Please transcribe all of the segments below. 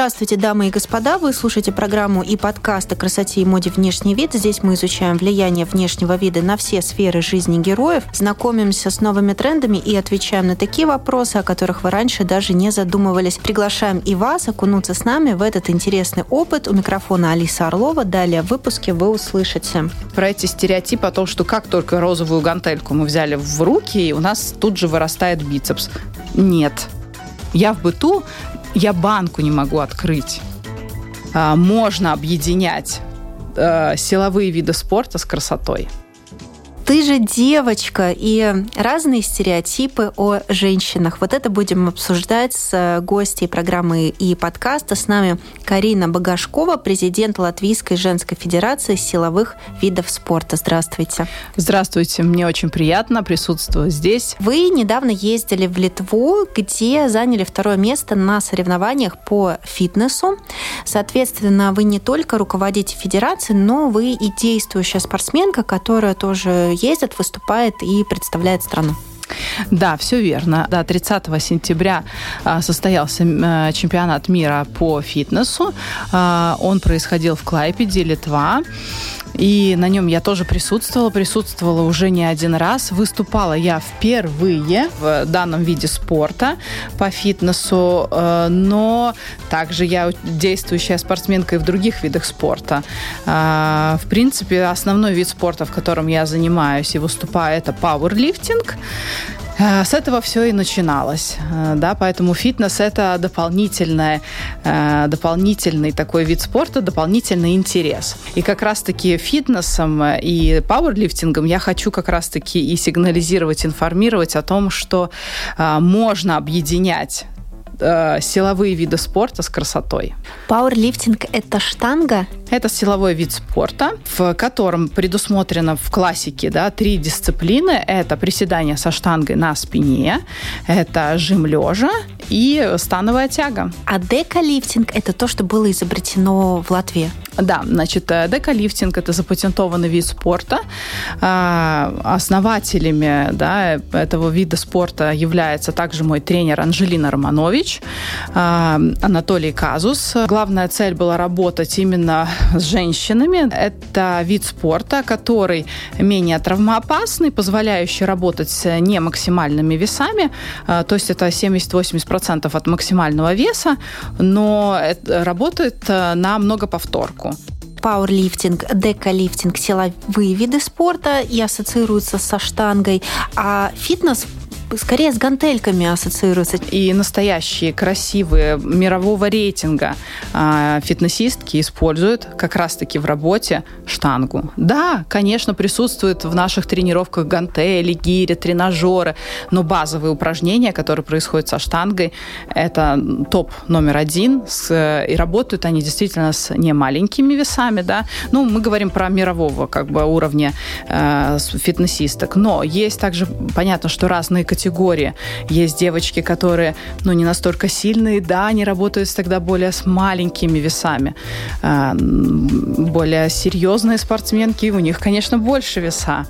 Здравствуйте, дамы и господа. Вы слушаете программу и подкаст о красоте и моде «Внешний вид». Здесь мы изучаем влияние внешнего вида на все сферы жизни героев, знакомимся с новыми трендами и отвечаем на такие вопросы, о которых вы раньше даже не задумывались. Приглашаем и вас окунуться с нами в этот интересный опыт. У микрофона Алиса Орлова. Далее в выпуске вы услышите. Про эти стереотипы о том, что как только розовую гантельку мы взяли в руки, у нас тут же вырастает бицепс. Нет. Я в быту я банку не могу открыть. А, можно объединять э, силовые виды спорта с красотой ты же девочка, и разные стереотипы о женщинах. Вот это будем обсуждать с гостьей программы и подкаста. С нами Карина Багашкова, президент Латвийской женской федерации силовых видов спорта. Здравствуйте. Здравствуйте, мне очень приятно присутствовать здесь. Вы недавно ездили в Литву, где заняли второе место на соревнованиях по фитнесу. Соответственно, вы не только руководите федерацией, но вы и действующая спортсменка, которая тоже ездит, выступает и представляет страну. Да, все верно. Да, 30 сентября а, состоялся э, чемпионат мира по фитнесу. А, он происходил в Клайпеде, Литва. И на нем я тоже присутствовала, присутствовала уже не один раз. Выступала я впервые в данном виде спорта по фитнесу, э, но также я действующая спортсменка и в других видах спорта. Э, в принципе, основной вид спорта, в котором я занимаюсь и выступаю, это пауэрлифтинг. Э, с этого все и начиналось, э, да, поэтому фитнес это дополнительное, э, дополнительный такой вид спорта, дополнительный интерес. И как раз-таки фитнесом и пауэрлифтингом я хочу как раз-таки и сигнализировать, информировать о том, что можно объединять э, силовые виды спорта с красотой. Пауэрлифтинг – это штанга? Это силовой вид спорта, в котором предусмотрено в классике да, три дисциплины. Это приседание со штангой на спине, это жим лежа и становая тяга. А декалифтинг – это то, что было изобретено в Латвии? Да, значит, э, декалифтинг – это запатентованный вид спорта. А, основателями да, этого вида спорта является также мой тренер Анжелина Романович, а, Анатолий Казус. Главная цель была работать именно с женщинами. Это вид спорта, который менее травмоопасный, позволяющий работать с не максимальными весами, а, то есть это 70-80% от максимального веса, но работает э, на многоповторку пауэрлифтинг, декалифтинг, силовые виды спорта и ассоциируются со штангой, а фитнес скорее с гантельками ассоциируется. И настоящие, красивые, мирового рейтинга э, фитнесистки используют как раз-таки в работе штангу. Да, конечно, присутствует в наших тренировках гантели, гири, тренажеры, но базовые упражнения, которые происходят со штангой, это топ номер один, с, и работают они действительно с не маленькими весами, да. Ну, мы говорим про мирового как бы уровня э, фитнесисток, но есть также, понятно, что разные категории категории. Есть девочки, которые, ну, не настолько сильные, да, они работают тогда более с маленькими весами. А, более серьезные спортсменки, у них, конечно, больше веса.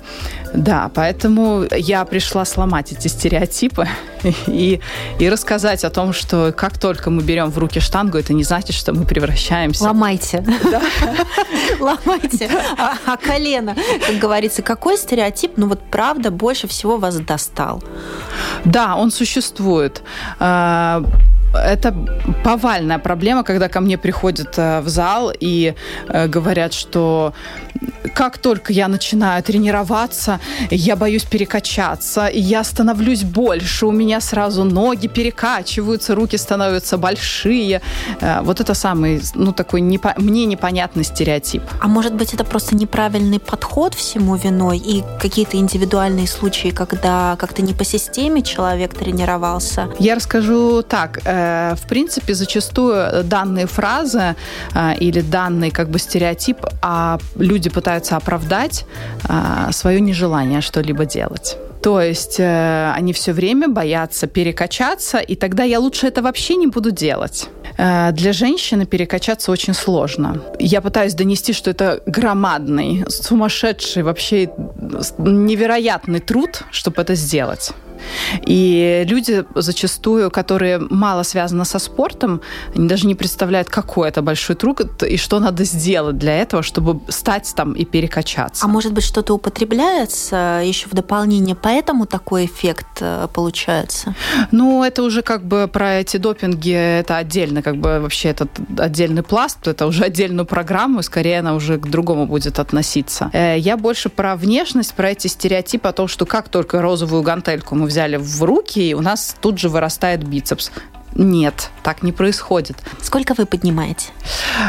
Да, поэтому я пришла сломать эти стереотипы и, и рассказать о том, что как только мы берем в руки штангу, это не значит, что мы превращаемся. Ломайте. Да. Ломайте. А, а колено, как говорится, какой стереотип, ну вот правда, больше всего вас достал? Да, он существует. А, это повальная проблема, когда ко мне приходят э, в зал и э, говорят, что как только я начинаю тренироваться, я боюсь перекачаться, я становлюсь больше, у меня сразу ноги перекачиваются, руки становятся большие. Э, вот это самый, ну, такой непо- мне непонятный стереотип. А может быть, это просто неправильный подход всему виной и какие-то индивидуальные случаи, когда как-то не по системе человек тренировался? Я расскажу так в принципе, зачастую данные фразы э, или данный как бы стереотип, а люди пытаются оправдать э, свое нежелание что-либо делать. То есть э, они все время боятся перекачаться, и тогда я лучше это вообще не буду делать. Э, для женщины перекачаться очень сложно. Я пытаюсь донести, что это громадный, сумасшедший, вообще невероятный труд, чтобы это сделать. И люди зачастую, которые мало связаны со спортом, они даже не представляют, какой это большой труд и что надо сделать для этого, чтобы стать там и перекачаться. А может быть, что-то употребляется еще в дополнение, поэтому такой эффект э, получается? Ну, это уже как бы про эти допинги, это отдельно, как бы вообще этот отдельный пласт, это уже отдельную программу, скорее она уже к другому будет относиться. Э, я больше про внешность, про эти стереотипы о том, что как только розовую гантельку мы взяли в руки, и у нас тут же вырастает бицепс. Нет, так не происходит. Сколько вы поднимаете?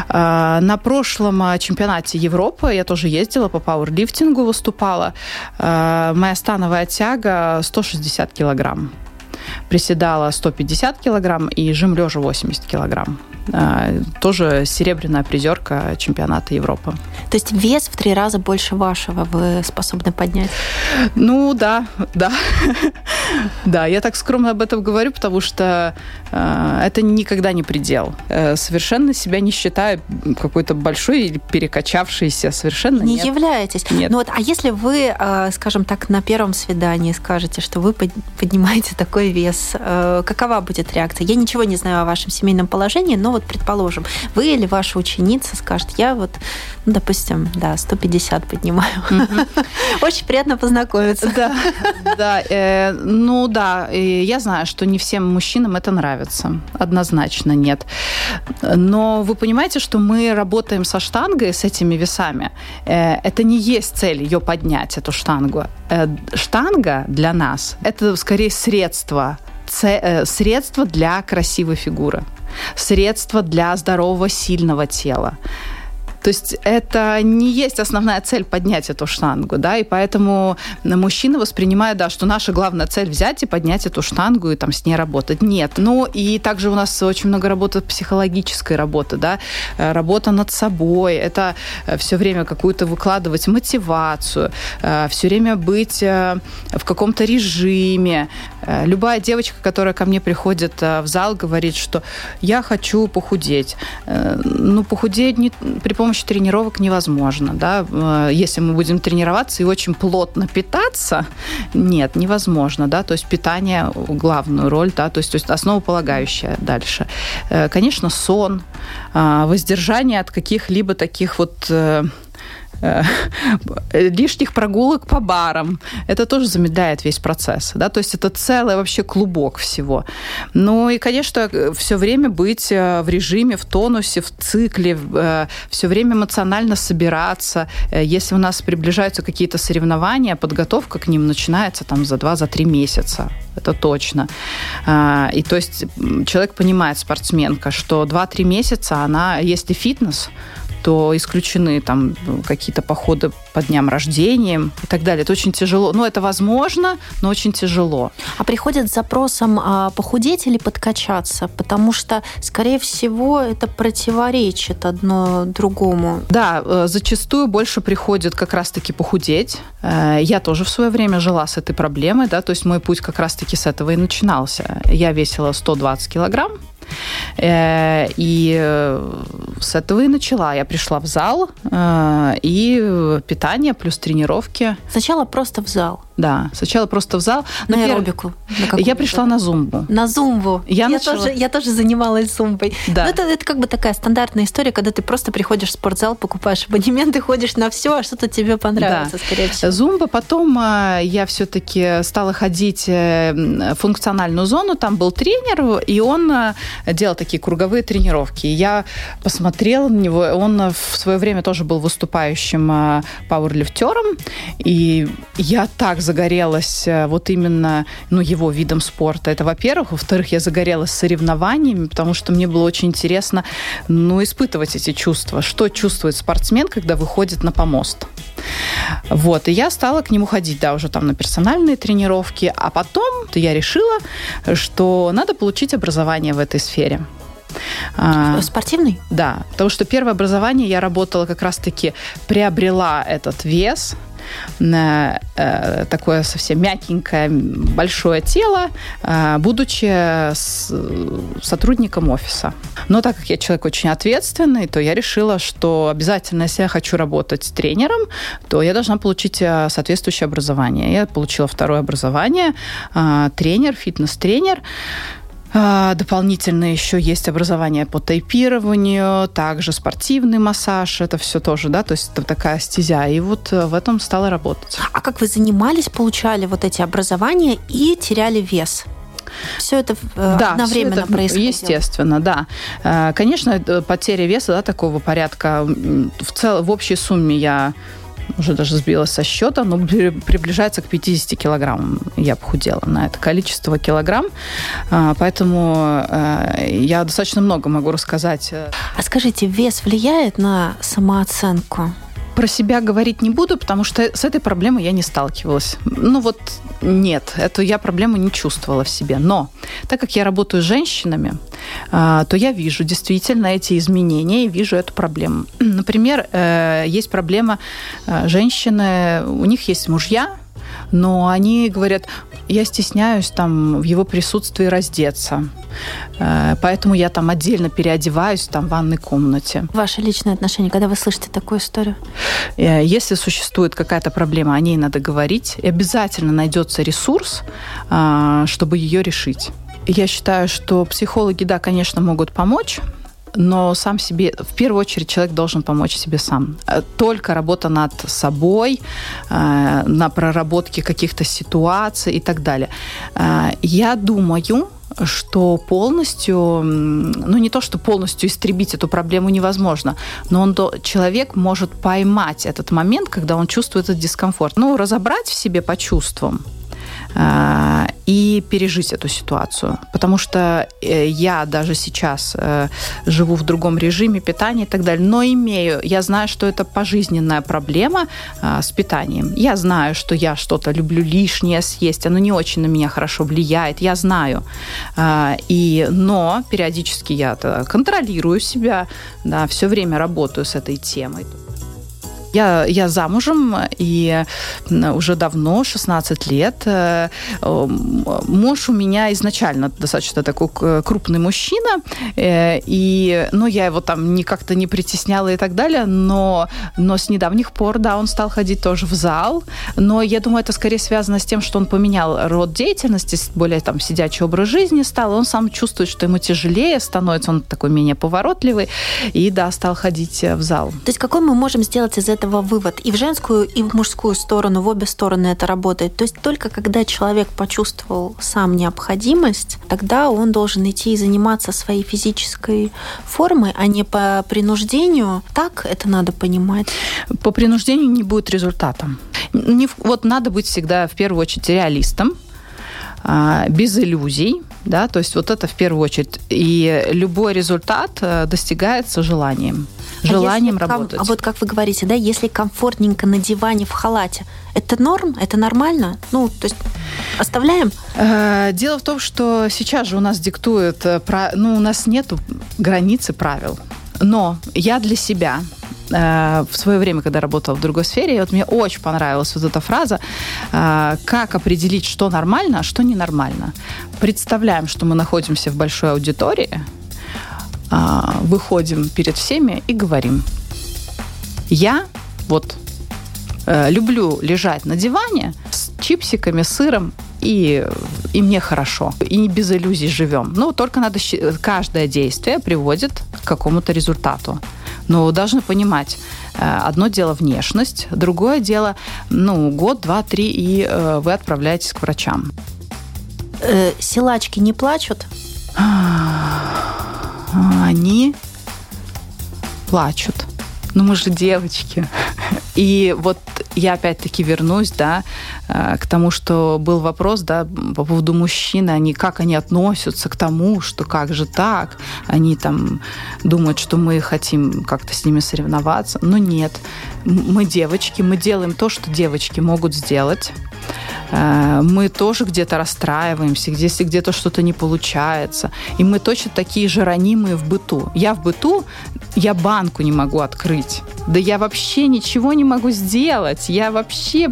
А, на прошлом а, чемпионате Европы я тоже ездила по пауэрлифтингу, выступала. А, моя становая тяга 160 килограмм. Приседала 150 килограмм и жим лежа 80 килограмм. А, тоже серебряная призерка чемпионата Европы. То есть вес в три раза больше вашего вы способны поднять? Ну да, да. Да, я так скромно об этом говорю, потому что э, это никогда не предел. Э, совершенно себя не считаю какой-то большой или перекачавшейся, совершенно не нет. являетесь. Нет. Ну вот, а если вы, э, скажем так, на первом свидании скажете, что вы поднимаете такой вес, э, какова будет реакция? Я ничего не знаю о вашем семейном положении, но вот, предположим, вы или ваша ученица скажет, я вот, ну, допустим, да, 150 поднимаю. Очень приятно познакомиться. Да, да. Э, ну да, я знаю, что не всем мужчинам это нравится. Однозначно нет. Но вы понимаете, что мы работаем со штангой, с этими весами. Э, это не есть цель ее поднять, эту штангу. Э, штанга для нас – это скорее средство средство для красивой фигуры средство для здорового, сильного тела. То есть это не есть основная цель поднять эту штангу, да, и поэтому мужчина воспринимает, да, что наша главная цель взять и поднять эту штангу и там с ней работать. Нет. Ну и также у нас очень много работы психологической работы, да, э, работа над собой, это э, все время какую-то выкладывать мотивацию, э, все время быть в каком-то режиме. Любая девочка, которая ко мне приходит в зал, говорит, что я хочу похудеть. Ну, похудеть не, при помощи тренировок невозможно. Да? Э, если мы будем тренироваться и очень плотно питаться, нет, невозможно. Да? То есть питание главную роль, да? то есть, то есть основополагающее дальше. Э, конечно, сон, э, воздержание от каких-либо таких вот Э, лишних прогулок по барам. Это тоже замедляет весь процесс. Да? То есть это целый вообще клубок всего. Ну и, конечно, все время быть э, в режиме, в тонусе, в цикле, э, все время эмоционально собираться. Если у нас приближаются какие-то соревнования, подготовка к ним начинается там за два, за три месяца. Это точно. И то есть человек понимает, спортсменка, что 2-3 месяца она, если фитнес, то исключены там какие-то походы по дням рождения и так далее. Это очень тяжело. Ну, это возможно, но очень тяжело. А приходят с запросом а, похудеть или подкачаться? Потому что, скорее всего, это противоречит одно другому. Да, э, зачастую больше приходит как раз-таки похудеть. Э, я тоже в свое время жила с этой проблемой, да, то есть мой путь как раз-таки с этого и начинался. Я весила 120 килограмм, и э, с этого и начала. Я пришла в зал, э, и питание плюс тренировки. Сначала просто в зал. Да, сначала просто в зал. На Например, аэробику. На я пришла на зумбу. На зумбу. Я, я, начала... тоже, я тоже занималась зумбой. Да. Но это, это как бы такая стандартная история, когда ты просто приходишь в спортзал, покупаешь абонемент и ходишь на все, а что-то тебе понравится, да. скорее всего. Зумба. Потом я все-таки стала ходить в функциональную зону. Там был тренер, и он делал такие круговые тренировки. Я посмотрела на него. Он в свое время тоже был выступающим пауэрлифтером. И я так загорелась э, вот именно ну, его видом спорта. Это, во-первых. Во-вторых, я загорелась соревнованиями, потому что мне было очень интересно ну, испытывать эти чувства. Что чувствует спортсмен, когда выходит на помост? Вот, и я стала к нему ходить, да, уже там на персональные тренировки, а потом я решила, что надо получить образование в этой сфере. А, Спортивный? Да, потому что первое образование я работала как раз-таки, приобрела этот вес, такое совсем мягенькое, большое тело, э, будучи сотрудником офиса. Но так как я человек очень ответственный, то я решила, что обязательно, если я хочу работать тренером, то я должна получить э, соответствующее образование. Я получила второе образование, тренер, фитнес-тренер. А, дополнительно еще есть образование по тайпированию, также спортивный массаж, это все тоже, да, то есть это такая стезя. И вот э, в этом стала работать. А как вы занимались, получали вот эти образования и теряли вес? Все это э, да, одновременно это происходило? Естественно, да. Э, конечно, потеря веса да, такого порядка в, цел, в общей сумме я уже даже сбилась со счета, но приближается к 50 килограммам. Я похудела на это количество килограмм, а, поэтому э, я достаточно много могу рассказать. А скажите, вес влияет на самооценку? Про себя говорить не буду, потому что с этой проблемой я не сталкивалась. Ну вот нет, эту я проблему не чувствовала в себе. Но так как я работаю с женщинами, а, то я вижу действительно эти изменения и вижу эту проблему. Например, э, есть проблема э, женщины, у них есть мужья, но они говорят, я стесняюсь там в его присутствии раздеться. Э, поэтому я там отдельно переодеваюсь там в ванной комнате. Ваше личное отношение, когда вы слышите такую историю? Э, если существует какая-то проблема, о ней надо говорить. И обязательно найдется ресурс, э, чтобы ее решить. Я считаю, что психологи, да, конечно, могут помочь, но сам себе, в первую очередь, человек должен помочь себе сам. Э, только работа над собой, э, на проработке каких-то ситуаций и так далее. Э, я думаю, что полностью, ну не то, что полностью истребить эту проблему невозможно, но он, человек может поймать этот момент, когда он чувствует этот дискомфорт. Ну, разобрать в себе по чувствам, и пережить эту ситуацию. Потому что э, я даже сейчас э, живу в другом режиме питания и так далее, но имею, я знаю, что это пожизненная проблема а, с питанием. Я знаю, что я что-то люблю лишнее съесть, оно не очень на меня хорошо влияет, я знаю. И, но периодически я контролирую себя, да, все время работаю с этой темой. Я, я замужем, и уже давно, 16 лет. Э, муж у меня изначально достаточно такой крупный мужчина, э, и, ну, я его там не как-то не притесняла и так далее, но, но с недавних пор, да, он стал ходить тоже в зал, но я думаю, это скорее связано с тем, что он поменял род деятельности, более там сидячий образ жизни стал, он сам чувствует, что ему тяжелее становится, он такой менее поворотливый, и, да, стал ходить в зал. То есть какой мы можем сделать из этого этого вывод. И в женскую, и в мужскую сторону, в обе стороны это работает. То есть только когда человек почувствовал сам необходимость, тогда он должен идти и заниматься своей физической формой, а не по принуждению. Так это надо понимать. По принуждению не будет результата. Не, вот надо быть всегда в первую очередь реалистом, а, без иллюзий, да, то есть вот это в первую очередь. И любой результат э, достигается желанием желанием а работать. А вот как вы говорите, да, если комфортненько на диване в халате, это норм, это нормально? Ну, то есть оставляем? Э, дело в том, что сейчас же у нас диктует, э, ну, у нас нет границы правил. Но я для себя э, в свое время, когда работала в другой сфере, вот мне очень понравилась вот эта фраза, как определить, что нормально, а что ненормально. Представляем, что мы находимся в большой аудитории, выходим перед всеми и говорим. Я вот э, люблю лежать на диване с чипсиками, сыром, и, и мне хорошо. И не без иллюзий живем. Ну, только надо... Каждое действие приводит к какому-то результату. Но должны понимать, э, одно дело внешность, другое дело, ну, год, два, три, и э, вы отправляетесь к врачам. Э, силачки не плачут? Они плачут. Ну, мы же девочки. И вот я опять-таки вернусь, да, э, к тому, что был вопрос, да, по поводу мужчин, они, как они относятся к тому, что как же так, они там думают, что мы хотим как-то с ними соревноваться, но нет, мы девочки, мы делаем то, что девочки могут сделать, Э, мы тоже где-то расстраиваемся, если где-то что-то не получается. И мы точно такие же ранимые в быту. Я в быту, я банку не могу открыть. Да я вообще ничего не могу сделать. Я вообще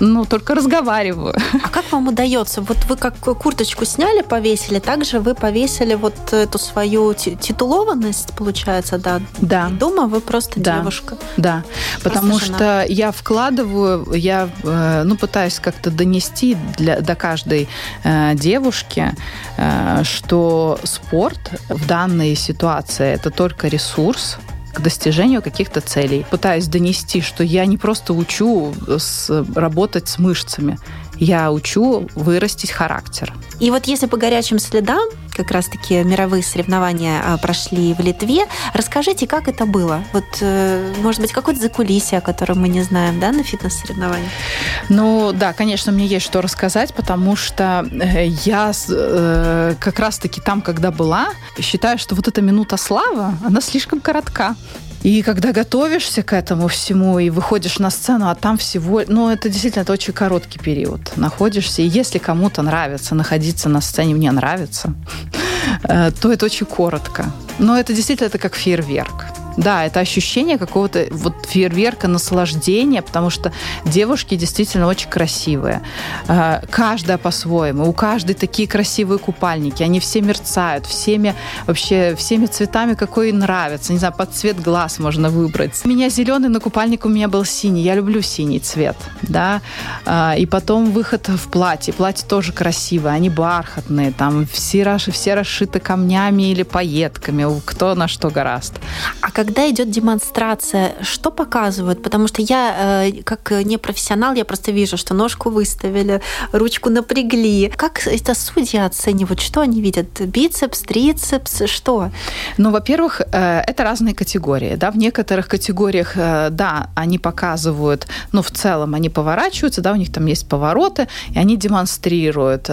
ну, только разговариваю. А как вам удается? Вот вы как курточку сняли, повесили, также вы повесили вот эту свою титулованность, получается, да? Да. дома вы просто да. девушка. Да, потому что я вкладываю, я, э, ну, пытаюсь как-то донести для, до каждой э, девушки, э, что спорт в данной ситуации это только ресурс, к достижению каких-то целей. Пытаюсь донести, что я не просто учу с, работать с мышцами, я учу вырастить характер. И вот если по горячим следам, как раз-таки мировые соревнования а, прошли в Литве, расскажите, как это было? Вот, э, может быть, какое-то закулисье, о котором мы не знаем, да, на фитнес-соревнованиях? Ну, да, конечно, мне есть что рассказать, потому что э, я э, как раз-таки там, когда была, считаю, что вот эта минута славы, она слишком коротка. И когда готовишься к этому всему и выходишь на сцену, а там всего... Ну, это действительно это очень короткий период. Находишься, и если кому-то нравится находиться на сцене, мне нравится, э, то это очень коротко. Но это действительно это как фейерверк. Да, это ощущение какого-то вот фейерверка, наслаждения, потому что девушки действительно очень красивые. А, каждая по-своему. У каждой такие красивые купальники. Они все мерцают, всеми вообще всеми цветами, какой нравится. Не знаю, под цвет глаз можно выбрать. У меня зеленый, на купальник у меня был синий. Я люблю синий цвет, да. А, и потом выход в платье. Платье тоже красивое, они бархатные, там все, все расшиты камнями или пайетками, кто на что гораст. А как когда идет демонстрация, что показывают? Потому что я, э, как непрофессионал, я просто вижу, что ножку выставили, ручку напрягли. Как это судьи оценивают? Что они видят? Бицепс, трицепс, что? Ну, во-первых, э, это разные категории. Да? В некоторых категориях, э, да, они показывают, ну, в целом они поворачиваются, да, у них там есть повороты, и они демонстрируют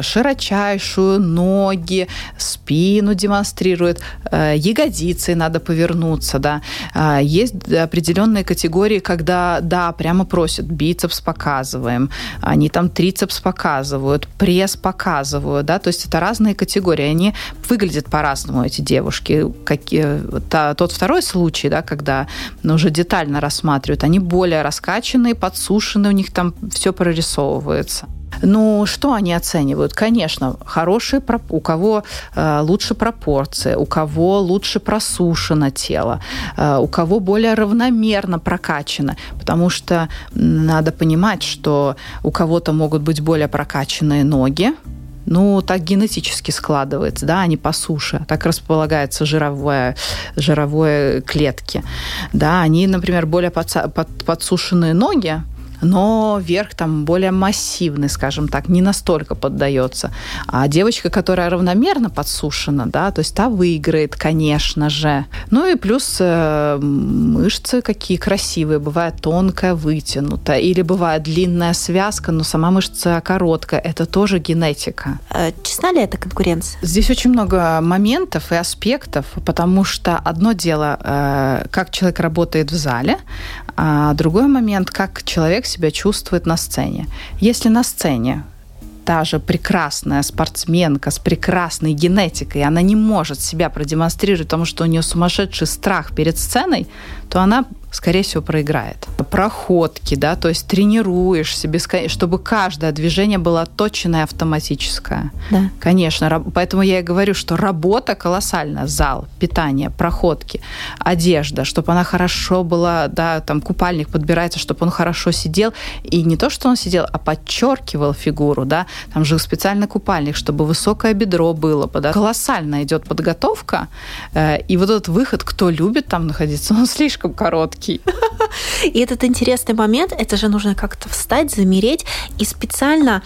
широчайшую, ноги, спину демонстрируют, ягодицы надо повернуть, вернуться, да. А, есть определенные категории, когда, да, прямо просят, бицепс показываем, они там трицепс показывают, пресс показывают, да, то есть это разные категории, они выглядят по-разному, эти девушки. Какие, та, тот второй случай, да, когда ну, уже детально рассматривают, они более раскачанные, подсушенные, у них там все прорисовывается. Ну, что они оценивают? Конечно, хорошие, у кого э, лучше пропорции, у кого лучше просушено тело, э, у кого более равномерно прокачано. Потому что надо понимать, что у кого-то могут быть более прокачанные ноги, ну, так генетически складывается, да, они по суше. Так располагаются жировое, жировые клетки. Да, они, например, более подса- под, подсушенные ноги, но верх там более массивный, скажем так, не настолько поддается. А девочка, которая равномерно подсушена, да, то есть та выиграет, конечно же. Ну и плюс э, мышцы какие красивые, бывает тонкая, вытянутая, или бывает длинная связка, но сама мышца короткая. Это тоже генетика. А честна ли это конкуренция? Здесь очень много моментов и аспектов, потому что одно дело, э, как человек работает в зале, а другой момент, как человек себя чувствует на сцене. Если на сцене та же прекрасная спортсменка с прекрасной генетикой, она не может себя продемонстрировать, потому что у нее сумасшедший страх перед сценой, то она скорее всего, проиграет. Проходки, да, то есть тренируешься, чтобы каждое движение было точное автоматическое. Да. Конечно, поэтому я и говорю, что работа колоссальная. Зал, питание, проходки, одежда, чтобы она хорошо была, да, там купальник подбирается, чтобы он хорошо сидел. И не то, что он сидел, а подчеркивал фигуру, да, там же специальный купальник, чтобы высокое бедро было. Да. Колоссально идет подготовка. Э, и вот этот выход, кто любит там находиться, он слишком короткий короткий. И этот интересный момент, это же нужно как-то встать, замереть и специально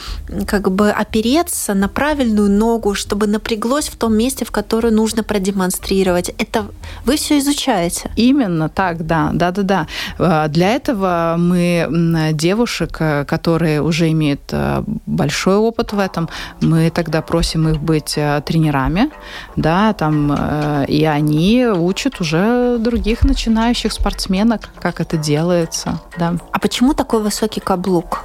как бы опереться на правильную ногу, чтобы напряглось в том месте, в которое нужно продемонстрировать. Это вы все изучаете? Именно так, да, да, да, да. Э, для этого мы девушек, э, которые уже имеют э, большой опыт в этом, мы тогда просим их быть тренерами, да, там, и они учат уже других начинающих спортсменок, как это делается, да. А почему такой высокий каблук?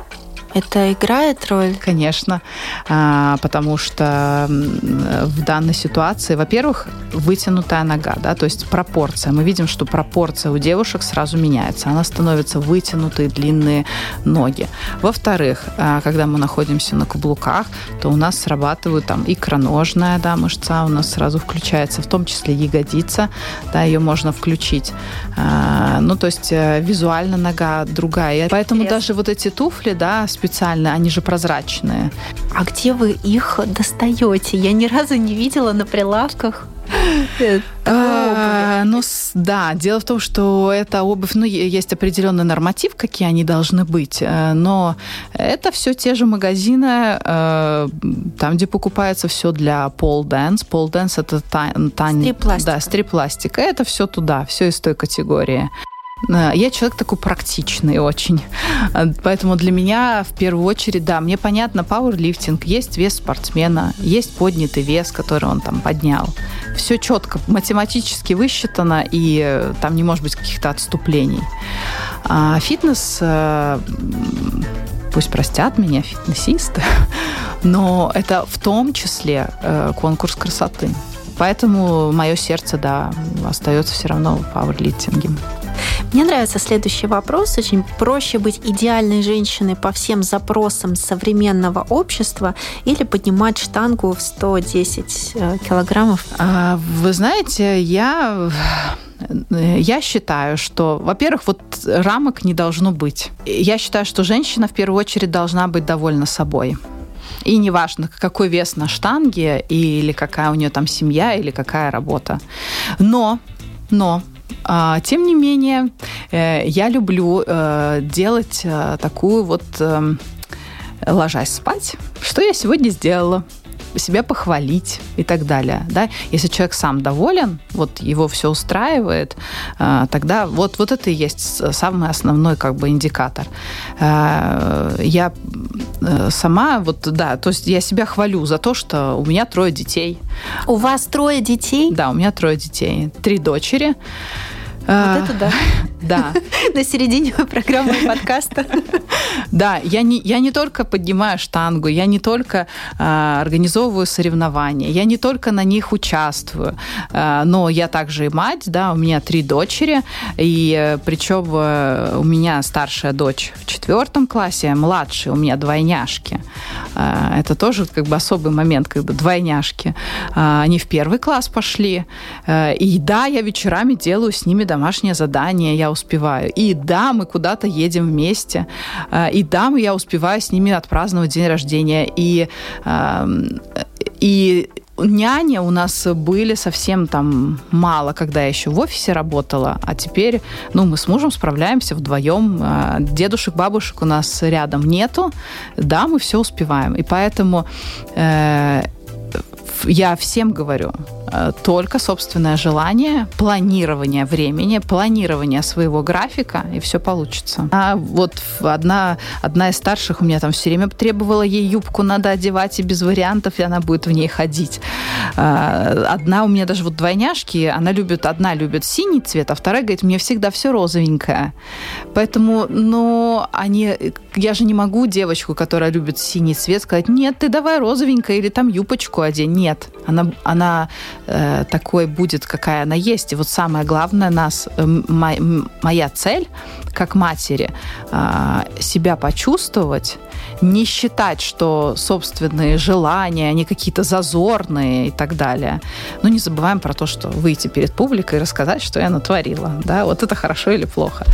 Это играет роль? Конечно, а, потому что в данной ситуации, во-первых, вытянутая нога, да, то есть пропорция. Мы видим, что пропорция у девушек сразу меняется. Она становится вытянутые длинные ноги. Во-вторых, а, когда мы находимся на каблуках, то у нас срабатывают там икроножная да, мышца, у нас сразу включается, в том числе ягодица, да, ее можно включить. А, ну, то есть э, визуально нога другая. Поэтому Интересно. даже вот эти туфли, да, специально, они же прозрачные. А где вы их достаете? Я ни разу не видела на прилавках. А, ну, да, дело в том, что эта обувь, ну, есть определенный норматив, какие они должны быть, э, но это все те же магазины, э, там, где покупается все для пол dance. Пол dance это тань... Стрип-пластика. Да, стрип-пластика. Это все туда, все из той категории. Э, я человек такой практичный очень. Э, поэтому для меня в первую очередь, да, мне понятно, пауэрлифтинг, есть вес спортсмена, есть поднятый вес, который он там поднял. Все четко, математически высчитано, и э, там не может быть каких-то отступлений. А фитнес, пусть простят меня фитнесисты, но это в том числе конкурс красоты. Поэтому мое сердце, да, остается все равно в пауэрлифтинге. Мне нравится следующий вопрос. Очень проще быть идеальной женщиной по всем запросам современного общества или поднимать штангу в 110 э, килограммов? А, вы знаете, я я считаю, что, во-первых, вот рамок не должно быть. Я считаю, что женщина в первую очередь должна быть довольна собой. И неважно, какой вес на штанге, или какая у нее там семья, или какая работа. Но, но тем не менее, э, я люблю э, делать э, такую вот ложась спать. Что я сегодня сделала? Себя похвалить и так далее. Да? Если человек сам доволен, вот его все устраивает, тогда вот, вот это и есть самый основной как бы индикатор. Я сама, вот да, то есть я себя хвалю за то, что у меня трое детей. У вас трое детей? Да, у меня трое детей. Три дочери. Вот это да. Да. На середине программы подкаста. Да, я не, я не только поднимаю штангу, я не только э, организовываю соревнования, я не только на них участвую, э, но я также и мать, да, у меня три дочери, и э, причем э, у меня старшая дочь в четвертом классе, младшая у меня двойняшки. Э, это тоже как бы особый момент, когда двойняшки. Э, они в первый класс пошли, э, и да, я вечерами делаю с ними домашнее задание, я успеваю. И да, мы куда-то едем вместе. Э, и да, я успеваю с ними отпраздновать день рождения. И, и няни у нас были совсем там мало, когда я еще в офисе работала, а теперь, ну, мы с мужем справляемся вдвоем. Э, дедушек, бабушек у нас рядом нету. Да, мы все успеваем. И поэтому э, я всем говорю, только собственное желание, планирование времени, планирование своего графика, и все получится. А вот одна, одна из старших у меня там все время требовала ей юбку надо одевать, и без вариантов, и она будет в ней ходить. Э, одна у меня даже вот двойняшки, она любит, одна любит синий цвет, а вторая говорит, мне всегда все розовенькое. Поэтому, ну, они, я же не могу девочку, которая любит синий цвет, сказать, нет, ты давай розовенькое или там юбочку одень. Нет, она, она э, такой будет, какая она есть. И вот самое главное нас, э, моя цель как матери, э, себя почувствовать, не считать, что собственные желания, они какие-то зазорные и так далее. Но не забываем про то, что выйти перед публикой и рассказать, что я натворила. Да, вот это хорошо или плохо.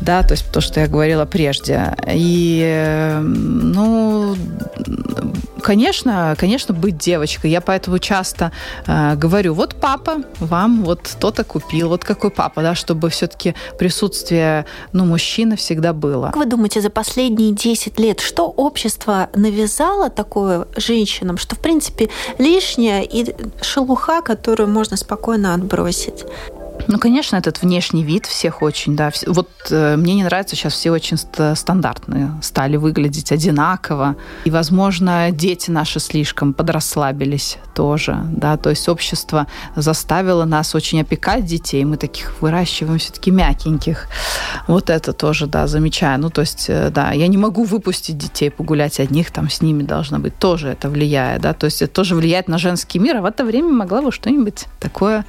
Да, то есть то, что я говорила прежде. И, э, ну, Конечно, конечно, быть девочкой. Я поэтому часто э, говорю, вот папа вам вот кто-то купил, вот какой папа, да, чтобы все-таки присутствие, ну, мужчины всегда было. Как вы думаете, за последние 10 лет что общество навязало такое женщинам, что, в принципе, лишнее и шелуха, которую можно спокойно отбросить? Ну, конечно, этот внешний вид всех очень, да. Вот э, мне не нравится, сейчас все очень стандартные стали выглядеть одинаково. И, возможно, дети наши слишком подрасслабились тоже, да. То есть общество заставило нас очень опекать детей. Мы таких выращиваем все-таки мягеньких. Вот это тоже, да, замечаю. Ну, то есть, э, да, я не могу выпустить детей погулять одних, там с ними должно быть. Тоже это влияет, да. То есть это тоже влияет на женский мир. А в это время могла бы что-нибудь такое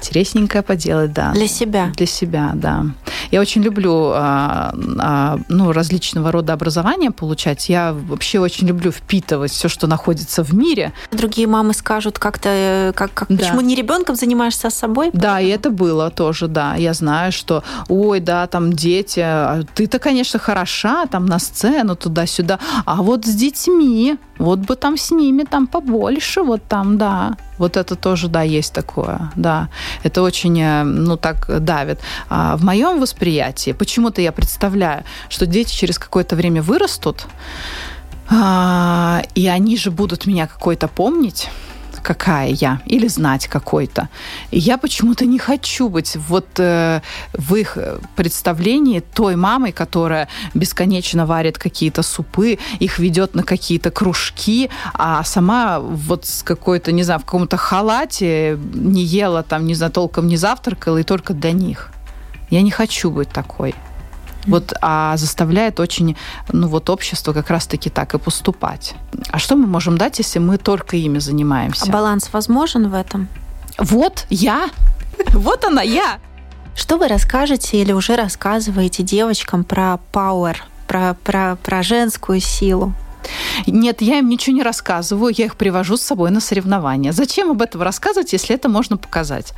интересненькое поделать, да. Для себя. Для себя, да. Я очень люблю а, а, ну, различного рода образования получать. Я вообще очень люблю впитывать все, что находится в мире. Другие мамы скажут как-то, э, как, как, да. почему не ребенком занимаешься, а собой? Да, и это было тоже, да. Я знаю, что, ой, да, там дети, а ты-то, конечно, хороша, там на сцену туда-сюда, а вот с детьми, вот бы там с ними там побольше, вот там, да. Вот это тоже, да, есть такое, да. Это очень, э, ну, так давит. А в моем восприятии, почему-то я представляю, что дети через какое-то время вырастут, а, и они же будут меня какой-то помнить, какая я, или знать какой-то. Я почему-то не хочу быть вот э, в их представлении той мамой, которая бесконечно варит какие-то супы, их ведет на какие-то кружки, а сама вот с какой-то, не знаю, в каком-то халате не ела там, не знаю, толком не завтракала, и только для них. Я не хочу быть такой. Вот, а заставляет очень, ну вот общество как раз-таки так и поступать. А что мы можем дать, если мы только ими занимаемся? А баланс возможен в этом? Вот я, вот она я. Что вы расскажете или уже рассказываете девочкам про power, про, про, про женскую силу? Нет, я им ничего не рассказываю, я их привожу с собой на соревнования. Зачем об этом рассказывать, если это можно показать?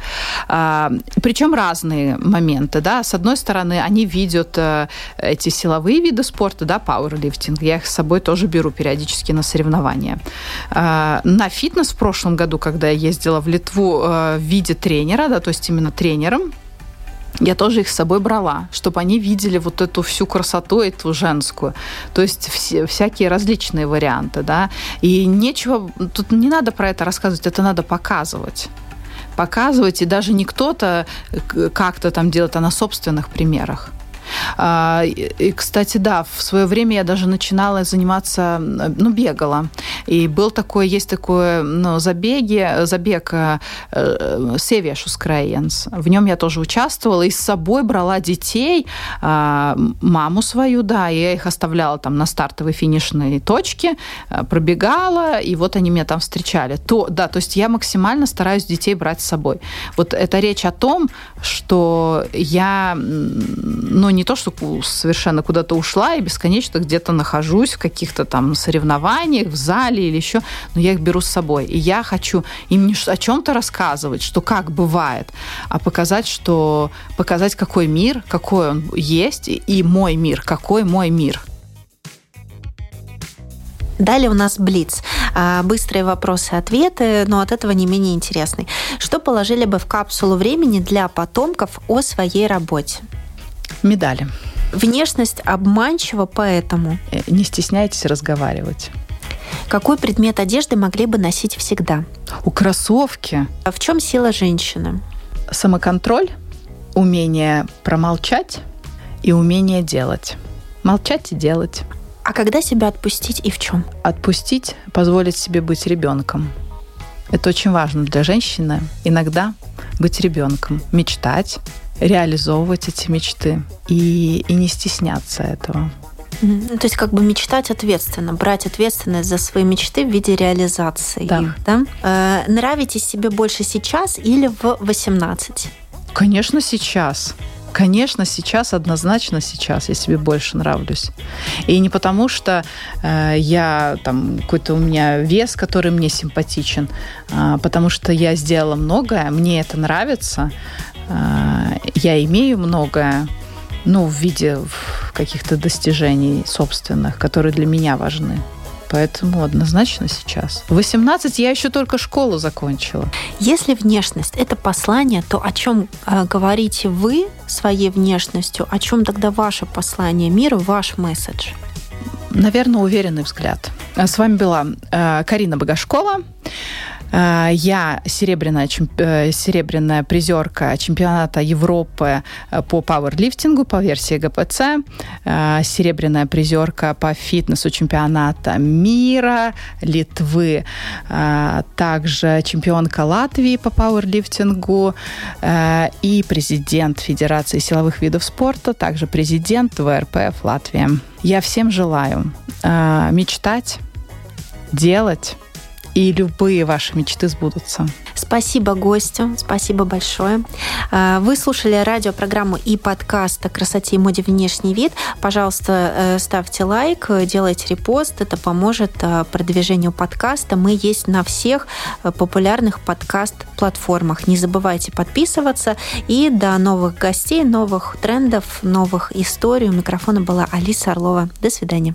А, причем разные моменты, да. С одной стороны, они видят а, эти силовые виды спорта, да, пауэрлифтинг. Я их с собой тоже беру периодически на соревнования. А, на фитнес в прошлом году, когда я ездила в Литву а, в виде тренера, да, то есть именно тренером, я тоже их с собой брала, чтобы они видели вот эту всю красоту, эту женскую. То есть все, всякие различные варианты, да. И нечего, тут не надо про это рассказывать, это надо показывать показывать, и даже не кто-то как-то там делает, а на собственных примерах. А, и, кстати, да, в свое время я даже начинала заниматься, ну, бегала. И был такой, есть такой, ну, забеги, забег э, э Севиашу Скрайенс. В нем я тоже участвовала и с собой брала детей, а, маму свою, да, и я их оставляла там на стартовой финишной точке, э, пробегала, и вот они меня там встречали. То, да, то есть я максимально стараюсь детей брать с собой. Вот это речь о том, что я, ну, не то, что совершенно куда-то ушла и бесконечно где-то нахожусь в каких-то там соревнованиях, в зале или еще, но я их беру с собой. И я хочу им не о чем-то рассказывать, что как бывает, а показать, что показать, какой мир, какой он есть, и мой мир, какой мой мир. Далее у нас Блиц. А, быстрые вопросы-ответы, но от этого не менее интересный. Что положили бы в капсулу времени для потомков о своей работе? Медали. Внешность обманчива, поэтому... Э, не стесняйтесь разговаривать. Какой предмет одежды могли бы носить всегда? У кроссовки. А в чем сила женщины? Самоконтроль, умение промолчать и умение делать. Молчать и делать. А когда себя отпустить и в чем? Отпустить, позволить себе быть ребенком. Это очень важно для женщины. Иногда быть ребенком, мечтать, реализовывать эти мечты и, и не стесняться этого. То есть как бы мечтать ответственно, брать ответственность за свои мечты в виде реализации да. их. Да? Э, нравитесь себе больше сейчас или в 18? Конечно, сейчас. Конечно, сейчас, однозначно сейчас я себе больше нравлюсь. И не потому, что э, я там какой-то у меня вес, который мне симпатичен, а потому что я сделала многое, мне это нравится, а, я имею многое, ну, в виде каких-то достижений собственных, которые для меня важны. Поэтому однозначно сейчас. В 18 я еще только школу закончила. Если внешность – это послание, то о чем э, говорите вы своей внешностью? О чем тогда ваше послание миру, ваш месседж? Наверное, уверенный взгляд. С вами была э, Карина Богашкова. Э, я серебряная, э, серебряная призерка чемпионата Европы э, по пауэрлифтингу по версии ГПЦ, серебряная призерка по фитнесу чемпионата мира Литвы, также чемпионка Латвии по пауэрлифтингу и президент Федерации силовых видов спорта, также президент ВРПФ Латвии. Я всем желаю мечтать, делать и любые ваши мечты сбудутся. Спасибо гостю, спасибо большое. А, вы слушали радиопрограмму и подкаст о красоте и моде внешний вид. Пожалуйста, э, ставьте лайк, делайте репост, это поможет э, продвижению подкаста. Мы есть на всех э, популярных подкаст-платформах. Не забывайте подписываться. И до новых гостей, новых трендов, новых историй. У микрофона была Алиса Орлова. До свидания.